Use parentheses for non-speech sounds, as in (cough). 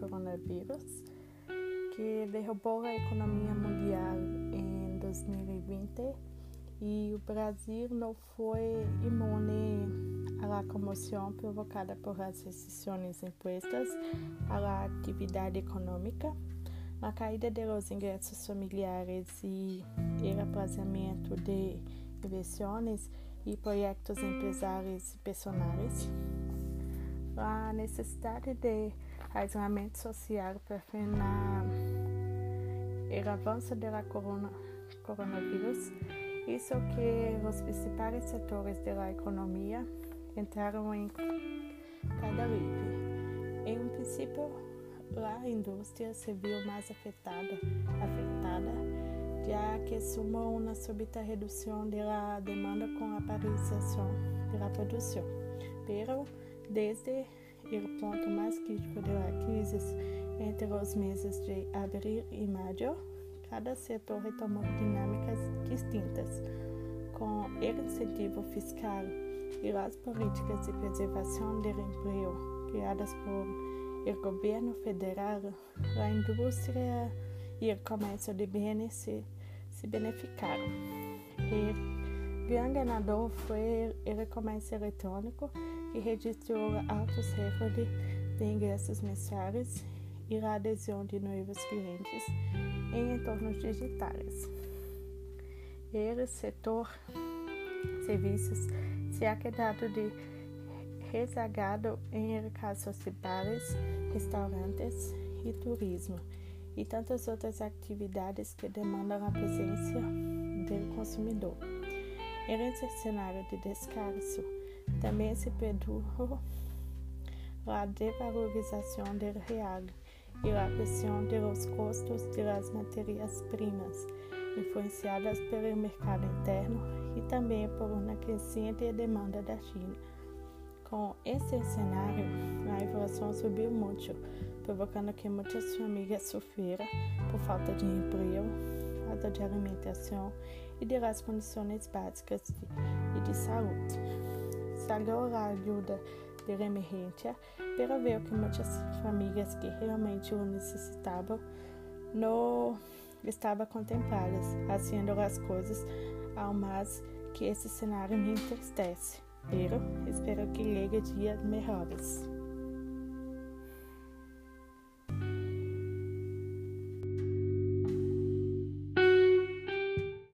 coronavírus, que derrubou a economia mundial em 2020 e o Brasil não foi imune à comoção provocada por as restrições impostas à atividade econômica, a caída dos ingressos familiares e o aplazamento de inversões e projetos empresários e personais, a necessidade de isolamento social para frenar o avanço da corona, coronavírus, isso que os principais setores da economia entraram em cada livre. Em um princípio, a indústria se viu mais afetada, afetada já que sumou uma súbita redução da demanda com a paralisação da produção. Pero, desde o ponto mais crítico da crise, entre os meses de abril e maio, cada setor retomou dinâmicas distintas, com o incentivo fiscal e as políticas de preservação do emprego criadas por o governo federal, a indústria e o comércio de bens se, se beneficiaram. Grande ganador foi o comércio eletrônico, que registrou altos recordes de ingressos mensais e a adesão de novos clientes em entornos digitais. O setor serviços se ha quedado de rezagado em casos bares, restaurantes e turismo e tantas outras atividades que demandam a presença do consumidor. Nesse cenário de descanso, também se produjo (laughs) a devalorização do real e a pressão dos custos das matérias-primas, influenciadas pelo mercado interno e também por uma crescente demanda da China. Com esse cenário, a inflação subiu muito, provocando que muitas famílias sofreram por falta de emprego, falta de alimentação e de as condições básicas de, e de saúde. Salió a ajuda de emergência, pero ver que muitas famílias que realmente o necessitavam não estavam contempladas, fazendo as coisas ao mais que esse cenário me entristece. Pero espero que llegue dias melhores.